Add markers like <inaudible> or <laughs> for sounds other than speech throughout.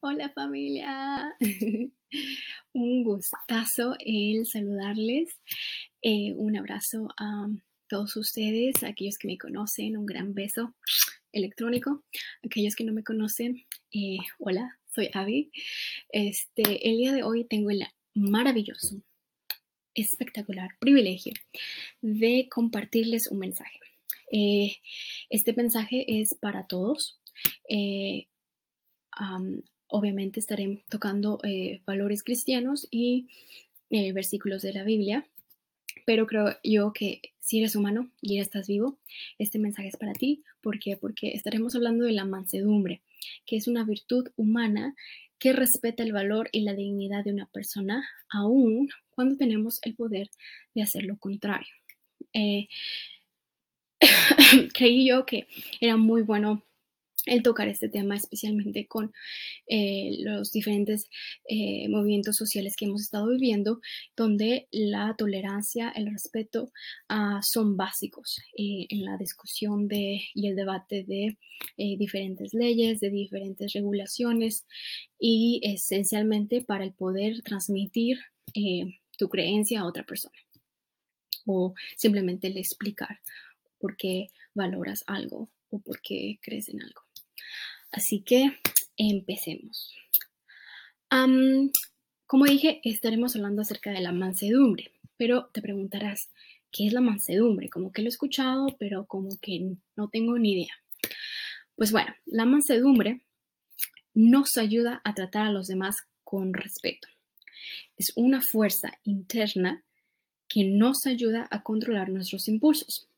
Hola familia, <laughs> un gustazo el saludarles. Eh, un abrazo a todos ustedes, aquellos que me conocen, un gran beso electrónico. Aquellos que no me conocen, eh, hola, soy Abby. Este, el día de hoy tengo el maravilloso, espectacular privilegio de compartirles un mensaje. Eh, este mensaje es para todos obviamente estaré tocando eh, valores cristianos y eh, versículos de la Biblia, pero creo yo que si eres humano y ya estás vivo, este mensaje es para ti. ¿Por qué? Porque estaremos hablando de la mansedumbre, que es una virtud humana que respeta el valor y la dignidad de una persona, aun cuando tenemos el poder de hacer lo contrario. Eh, <coughs> creí yo que era muy bueno el tocar este tema, especialmente con eh, los diferentes eh, movimientos sociales que hemos estado viviendo, donde la tolerancia, el respeto ah, son básicos eh, en la discusión de, y el debate de diferentes leyes, de diferentes regulaciones y esencialmente para el poder transmitir tu creencia a otra persona o simplemente le explicar por qué valoras algo o por qué crees en algo. Así que empecemos. como dije, estaremos hablando acerca de la mansedumbre, pero te preguntarás, ¿qué es la mansedumbre? Como que lo he escuchado, pero como que no tengo ni idea. Pues bueno, la mansedumbre nos ayuda a tratar a los demás con respeto. Es una fuerza interna que nos ayuda a controlar nuestros impulsos.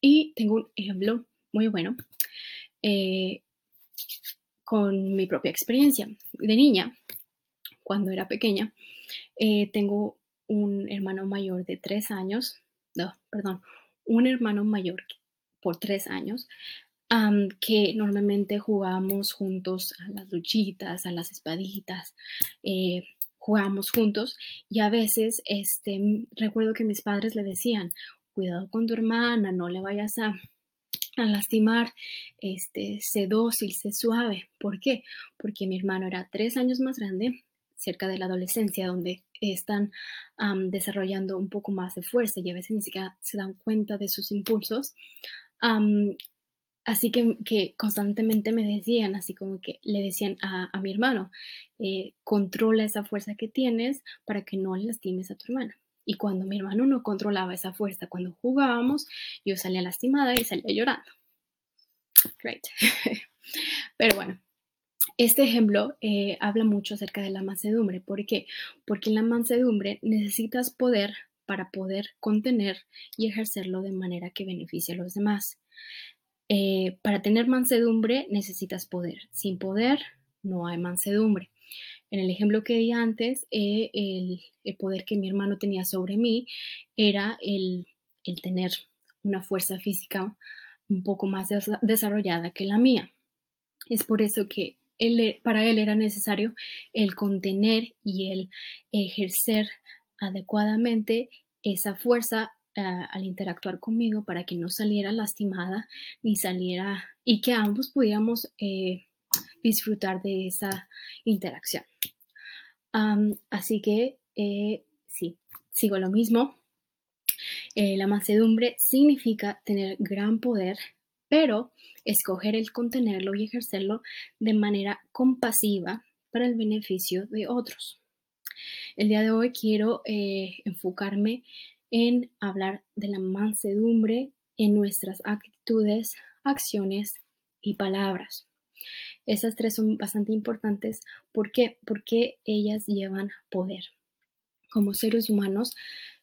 Y tengo un ejemplo muy bueno. Eh, con mi propia experiencia de niña, cuando era pequeña. Eh, tengo un hermano mayor de tres años, no, perdón, un hermano mayor por tres años, que normalmente jugábamos juntos a las luchitas, a las espaditas, eh, jugábamos juntos y a veces este, recuerdo que mis padres le decían, cuidado con tu hermana, no le vayas a a lastimar, este, sé dócil, sé suave. ¿Por qué? Porque mi hermano era tres años más grande, cerca de la adolescencia, donde están desarrollando un poco más de fuerza y a veces ni siquiera se dan cuenta de sus impulsos. así que, constantemente me decían, así como que le decían a, mi hermano, eh, controla esa fuerza que tienes para que no lastimes a tu hermana. Y cuando mi hermano no controlaba esa fuerza, cuando jugábamos, yo salía lastimada y salía llorando. Great. <laughs> Pero bueno, este ejemplo eh, habla mucho acerca de la mansedumbre. ¿Por qué? Porque en la mansedumbre necesitas poder para poder contener y ejercerlo de manera que beneficie a los demás. Eh, para tener mansedumbre necesitas poder. Sin poder no hay mansedumbre. En el ejemplo que di antes, eh, el, poder que mi hermano tenía sobre mí era el, tener una fuerza física un poco más desarrollada que la mía. Es por eso que él, para él era necesario el contener y el ejercer adecuadamente esa fuerza ah, al interactuar conmigo para que no saliera lastimada ni saliera y que ambos pudiéramos eh, disfrutar de esa interacción. así que eh, sí, sigo lo mismo. Eh, la mansedumbre significa tener gran poder, pero escoger el contenerlo y ejercerlo de manera compasiva para el beneficio de otros. El día de hoy quiero eh, enfocarme en hablar de la mansedumbre en nuestras actitudes, acciones y palabras. Esas tres son bastante importantes. ¿Por qué? Porque ellas llevan poder. Como seres humanos,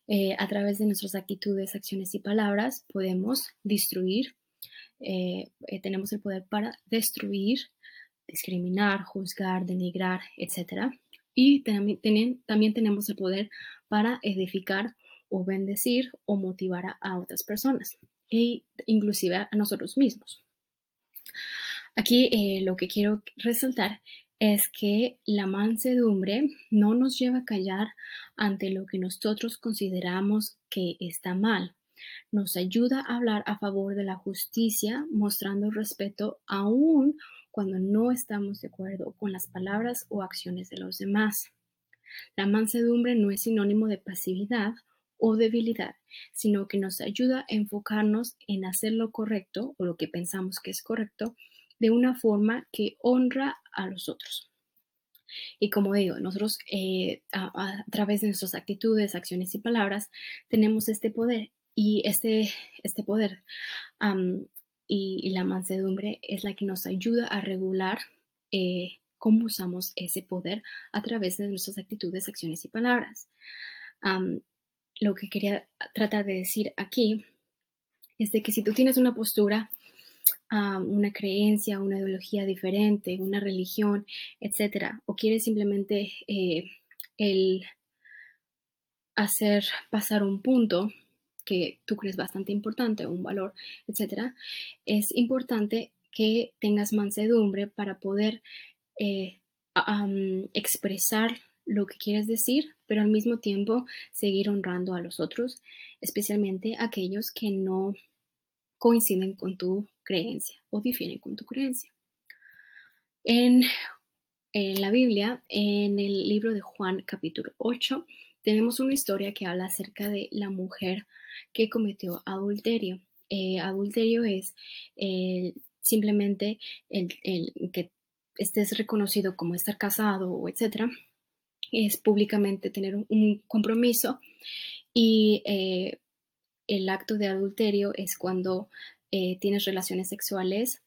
eh, a través de nuestras actitudes, acciones y palabras, podemos destruir. Eh, eh, tenemos el poder para destruir, discriminar, juzgar, denigrar, etc. Y también, también tenemos el poder para edificar o bendecir o motivar a, a otras personas e inclusive a nosotros mismos. Aquí eh, lo que quiero resaltar es que la mansedumbre no nos lleva a callar ante lo que nosotros consideramos que está mal. Nos ayuda a hablar a favor de la justicia, mostrando respeto aún cuando no estamos de acuerdo con las palabras o acciones de los demás. La mansedumbre no es sinónimo de pasividad o debilidad, sino que nos ayuda a enfocarnos en hacer lo correcto o lo que pensamos que es correcto de una forma que honra a los otros. Y como digo, nosotros eh, a, través de nuestras actitudes, acciones y palabras tenemos este poder y este, este poder y, la mansedumbre es la que nos ayuda a regular eh, cómo usamos ese poder a través de nuestras actitudes, acciones y palabras. lo que quería tratar de decir aquí es de que si tú tienes una postura, una creencia, una ideología diferente, una religión, etcétera, o quieres simplemente eh, el hacer pasar un punto que tú crees bastante importante, un valor, etcétera, es importante que tengas mansedumbre para poder eh, expresar lo que quieres decir, pero al mismo tiempo seguir honrando a los otros, especialmente aquellos que no coinciden con tu creencia o difieren con tu creencia. En, la Biblia, en el libro de Juan capítulo 8, tenemos una historia que habla acerca de la mujer que cometió adulterio. Eh, adulterio es simplemente el, que estés reconocido como estar casado o etcétera. Es públicamente tener un, compromiso y eh, el acto de adulterio es cuando tienes relaciones sexuales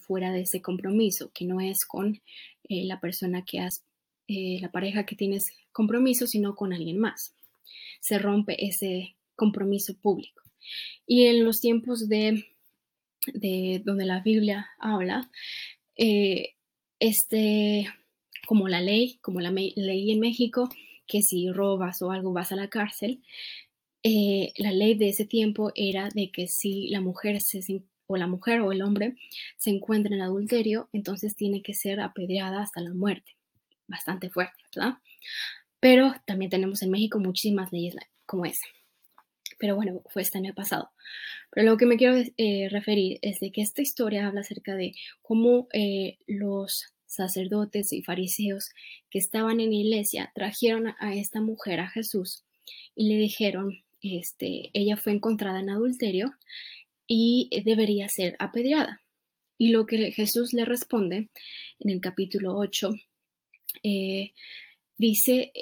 fuera de ese compromiso, que no es con la persona que has, la pareja que tienes compromiso, sino con alguien más. Se rompe ese compromiso público. Y en los tiempos de, de donde la Biblia habla, eh, este, como la ley, como la ley en México, que si robas o algo vas a la cárcel, eh, la ley de ese tiempo era de que si la mujer se, o la mujer o el hombre se encuentra en adulterio, entonces tiene que ser apedreada hasta la muerte. Bastante fuerte, ¿verdad? Pero también tenemos en México muchísimas leyes como esa. Pero bueno, fue este año pasado. Pero lo que me quiero eh, referir es de que esta historia habla acerca de cómo eh, los sacerdotes y fariseos que estaban en la iglesia trajeron a esta mujer a Jesús y le dijeron, este, ella fue encontrada en adulterio y debería ser apedreada. Y lo que Jesús le responde en el capítulo 8, eh, dice,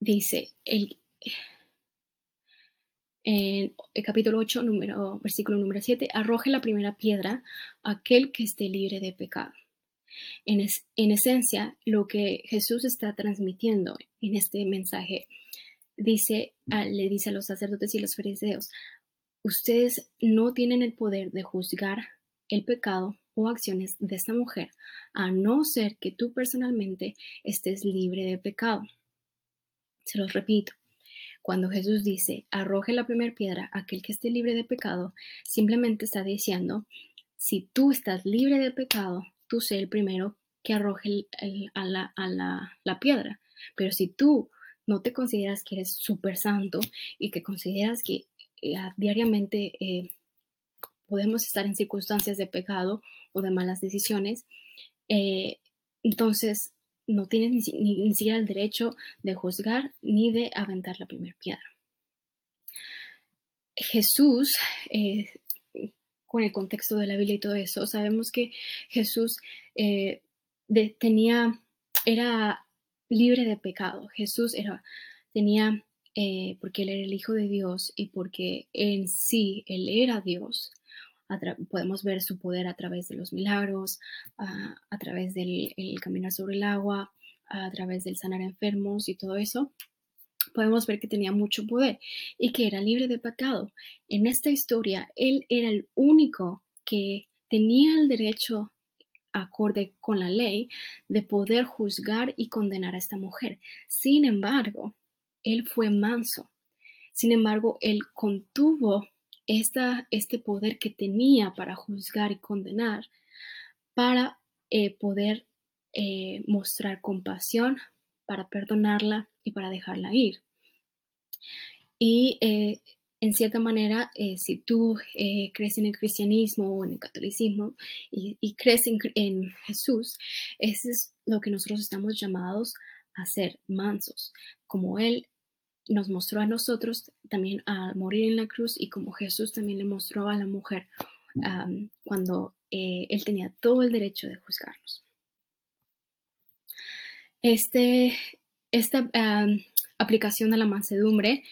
dice el, en el capítulo 8, número, versículo número 7, arroje la primera piedra aquel que esté libre de pecado. En, en esencia, lo que Jesús está transmitiendo en este mensaje dice, le dice a los sacerdotes y los fariseos, ustedes no tienen el poder de juzgar el pecado o acciones de esta mujer, a no ser que tú personalmente estés libre de pecado. Se los repito. Cuando Jesús dice, arroje la primera piedra a aquel que esté libre de pecado, simplemente está diciendo, si tú estás libre de pecado, tú sé el primero que arroje a, la, piedra. Pero si tú no te consideras que eres súper santo y que consideras que eh, diariamente eh, podemos estar en circunstancias de pecado o de malas decisiones, eh, entonces no tienes ni, siquiera el derecho de juzgar ni de aventar la primera piedra. Jesús, con el contexto de la Biblia y todo eso, sabemos que Jesús eh, tenía, era libre de pecado. Jesús era, tenía, eh, porque él era el Hijo de Dios y porque en sí él era Dios, podemos ver su poder a través de los milagros, a, través del caminar sobre el agua, a través del sanar enfermos y todo eso. Podemos ver que tenía mucho poder y que era libre de pecado. En esta historia, él era el único que tenía el derecho acorde con la ley de poder juzgar y condenar a esta mujer. Sin embargo, él fue manso. Sin embargo, él contuvo este poder que tenía para juzgar y condenar, para eh, poder eh, mostrar compasión, para perdonarla y para dejarla ir. Y eh, en cierta manera, eh, si tú eh, crees en el cristianismo o en el catolicismo y, crees en, Jesús, eso es lo que nosotros estamos llamados a ser mansos, como Él nos mostró a nosotros también a morir en la cruz y como Jesús también le mostró a la mujer cuando Él tenía todo el derecho de juzgarnos. Este, esta aplicación de la mansedumbre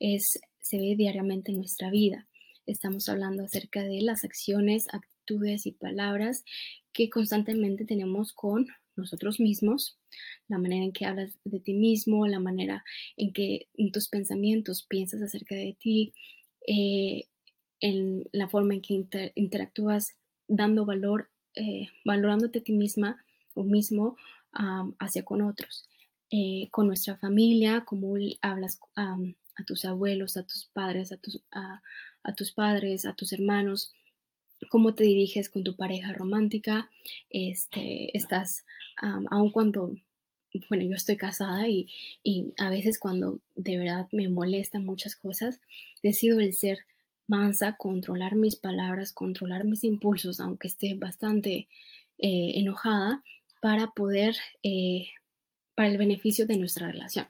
es se ve diariamente en nuestra vida. Estamos hablando acerca de las acciones, actitudes y palabras que constantemente tenemos con nosotros mismos, la manera en que hablas de ti mismo, la manera en que tus pensamientos piensas acerca de ti, eh, en la forma en que interactúas dando valor, eh, valorándote a ti misma o mismo hacia con otros, eh, con nuestra familia, cómo hablas a tus abuelos, a tus padres, a tus, a, tus padres, a tus hermanos, cómo te diriges con tu pareja romántica, este, estás, aun cuando, bueno, yo estoy casada y, y, a veces cuando de verdad me molestan muchas cosas, decido el ser mansa, controlar mis palabras, controlar mis impulsos, aunque esté bastante eh, enojada, para poder, eh, para el beneficio de nuestra relación.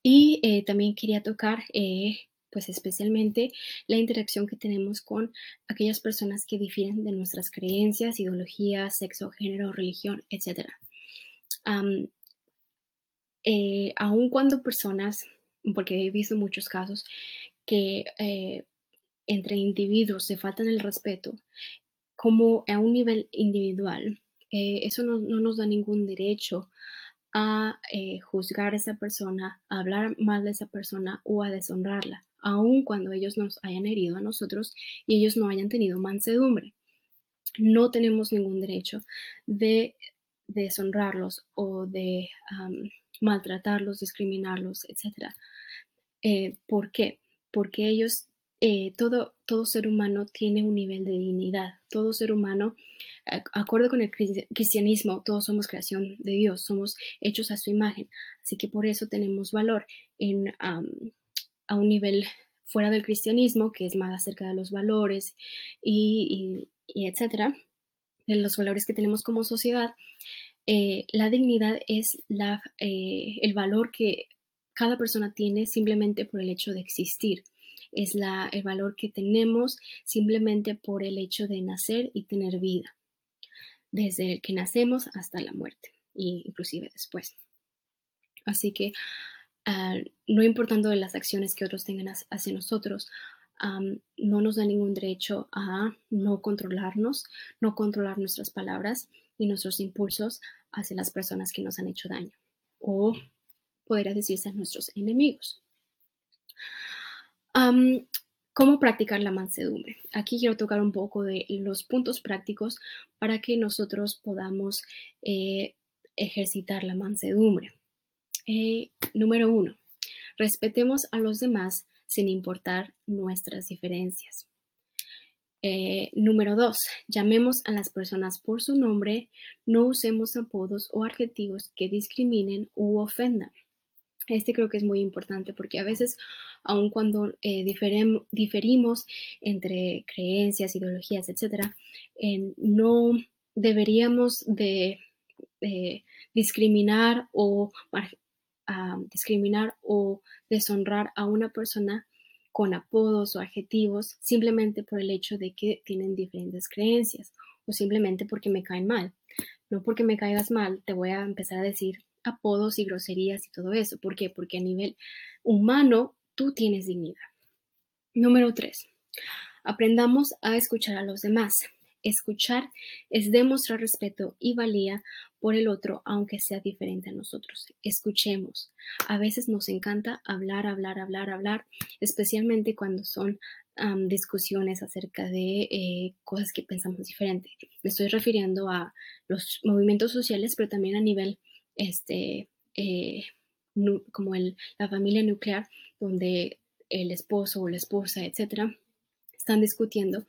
Y eh, también quería tocar, eh, pues especialmente, la interacción que tenemos con aquellas personas que difieren de nuestras creencias, ideologías, sexo, género, religión, etc. Aun cuando personas, porque he visto muchos casos, que entre individuos se faltan el respeto, como a un nivel individual, eso no, no, nos da ningún derecho a eh, juzgar a esa persona, a hablar mal de esa persona o a deshonrarla, aun cuando ellos nos hayan herido a nosotros y ellos no hayan tenido mansedumbre. No tenemos ningún derecho de deshonrarlos o de maltratarlos, discriminarlos, etc. Eh, ¿Por qué? Porque ellos, eh, todo, todo ser humano tiene un nivel de dignidad. Todo ser humano acuerdo con el cristianismo, todos somos creación de Dios, somos hechos a su imagen, así que por eso tenemos valor en, a un nivel fuera del cristianismo, que es más acerca de los valores y, etcétera, de los valores que tenemos como sociedad. Eh, la dignidad es la, eh, el valor que cada persona tiene simplemente por el hecho de existir. Es el valor que tenemos simplemente por el hecho de nacer y tener vida desde que nacemos hasta la muerte e inclusive después. Así que ah, no importando de las acciones que otros tengan hacia nosotros, no nos da ningún derecho a no controlarnos, no controlar nuestras palabras y nuestros impulsos hacia las personas que nos han hecho daño o podría decirse a nuestros enemigos. ¿Cómo practicar la mansedumbre? Aquí quiero tocar un poco de los puntos prácticos para que nosotros podamos eh, ejercitar la mansedumbre. Eh, número uno, respetemos a los demás sin importar nuestras diferencias. Eh, número dos, llamemos a las personas por su nombre, no usemos apodos o adjetivos que discriminen u ofendan. Este creo que es muy importante porque a veces, aun cuando eh, diferimos entre creencias, ideologías, etc., no deberíamos de discriminar o discriminar o deshonrar a una persona con apodos o adjetivos simplemente por el hecho de que tienen diferentes creencias o simplemente porque me caen mal. No porque me caigas mal, te voy a empezar a decir apodos y groserías y todo eso. ¿Por qué? Porque a nivel humano tú tienes dignidad. Número tres, aprendamos a escuchar a los demás. Escuchar es demostrar respeto y valía por el otro, aunque sea diferente a nosotros. Escuchemos. A veces nos encanta hablar, hablar, hablar, hablar, especialmente cuando son discusiones acerca de eh, cosas que pensamos diferente. Me estoy refiriendo a los movimientos sociales, pero también a nivel este, eh, como el, la familia nuclear, donde el esposo o la esposa, etcétera, están discutiendo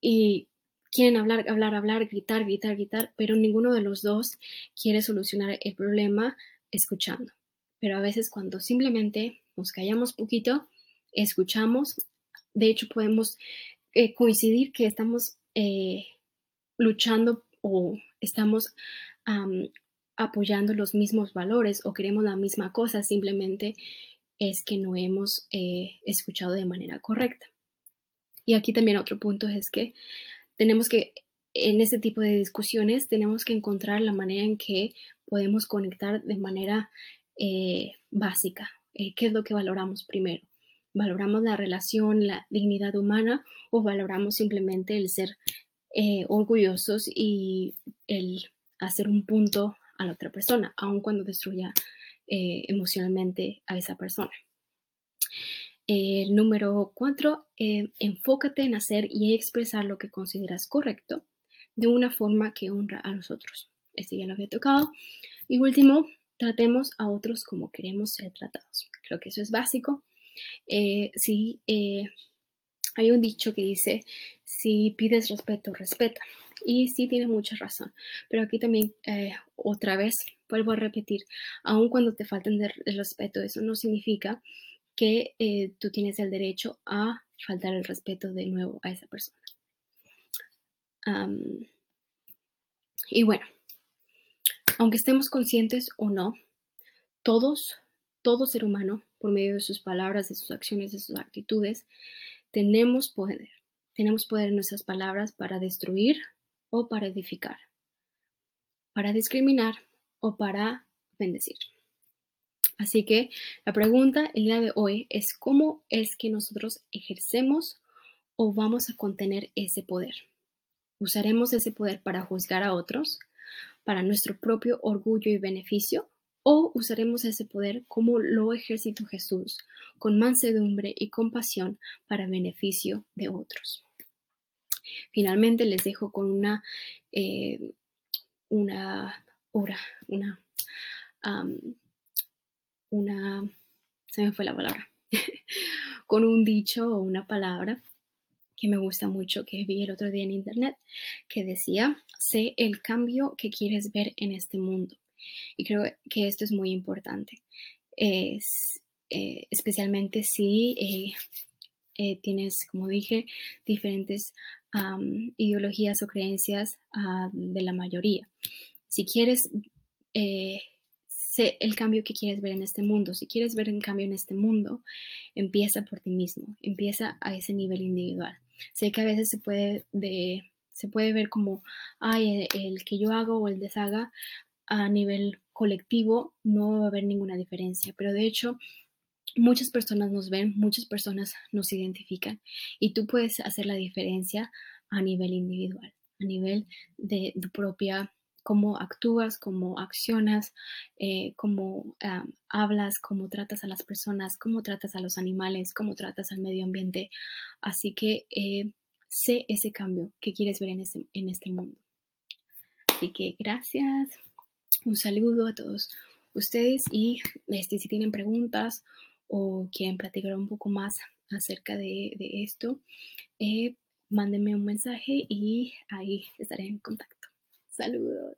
y quieren hablar, hablar, hablar, gritar, gritar, gritar, pero ninguno de los dos quiere solucionar el problema escuchando. Pero a veces cuando simplemente nos callamos poquito, escuchamos. De hecho, podemos eh, coincidir que estamos eh, luchando o estamos apoyando los mismos valores o queremos la misma cosa, simplemente es que no hemos eh, escuchado de manera correcta. Y aquí también otro punto es que tenemos que, en este tipo de discusiones, tenemos que encontrar la manera en que podemos conectar de manera eh, básica. Eh, ¿Qué es lo que valoramos primero? ¿Valoramos la relación, la dignidad humana o valoramos simplemente el ser orgullosos y el hacer un punto a la otra persona, aun cuando destruya eh, emocionalmente a esa persona. El número cuatro, eh, enfócate en hacer y expresar lo que consideras correcto de una forma que honra a los otros. Este ya lo había tocado. Y último, tratemos a otros como queremos ser tratados. Creo que eso es básico. Eh, si hay un dicho que dice, si pides respeto, respeta. Y sí tiene mucha razón. Pero aquí también, eh, otra vez, vuelvo a repetir, aun cuando te falten el respeto, eso no significa que eh, tú tienes el derecho a faltar el respeto de nuevo a esa persona. y bueno, aunque estemos conscientes o no, todos, todo ser humano, por medio de sus palabras, de sus acciones, de sus actitudes, tenemos poder. Tenemos poder en nuestras palabras para destruir o para edificar, para discriminar o para bendecir. Así que la pregunta el día de hoy es cómo es que nosotros ejercemos o vamos a contener ese poder. ¿Usaremos ese poder para juzgar a otros, para nuestro propio orgullo y beneficio? ¿O usaremos ese poder como lo ejercitó Jesús, con mansedumbre y compasión para beneficio de otros? Finalmente les dejo con una, eh, una hora, una, una, se me fue la palabra, <laughs> con un dicho o una palabra que me gusta mucho, que vi el otro día en internet, que decía, sé el cambio que quieres ver en este mundo. Y creo que esto es muy importante, es, eh, especialmente si eh, eh, tienes, como dije, diferentes ideologías o creencias ah, de la mayoría. Si quieres eh, el cambio que quieres ver en este mundo, si quieres ver un cambio en este mundo, empieza por ti mismo, empieza a ese nivel individual. Sé que a veces se puede, de, se puede ver como, ay, el, que yo hago o el deshaga a nivel colectivo no va a haber ninguna diferencia, pero de hecho muchas personas nos ven, muchas personas nos identifican y tú puedes hacer la diferencia a nivel individual, a nivel de tu propia, cómo actúas, cómo accionas, eh, cómo hablas, cómo tratas a las personas, cómo tratas a los animales, cómo tratas al medio ambiente. Así que eh, sé ese cambio que quieres ver en este, en este mundo. Así que gracias, un saludo a todos ustedes y este, si tienen preguntas o quieren platicar un poco más acerca de, esto, eh, mándenme un mensaje y ahí estaré en contacto. Saludos.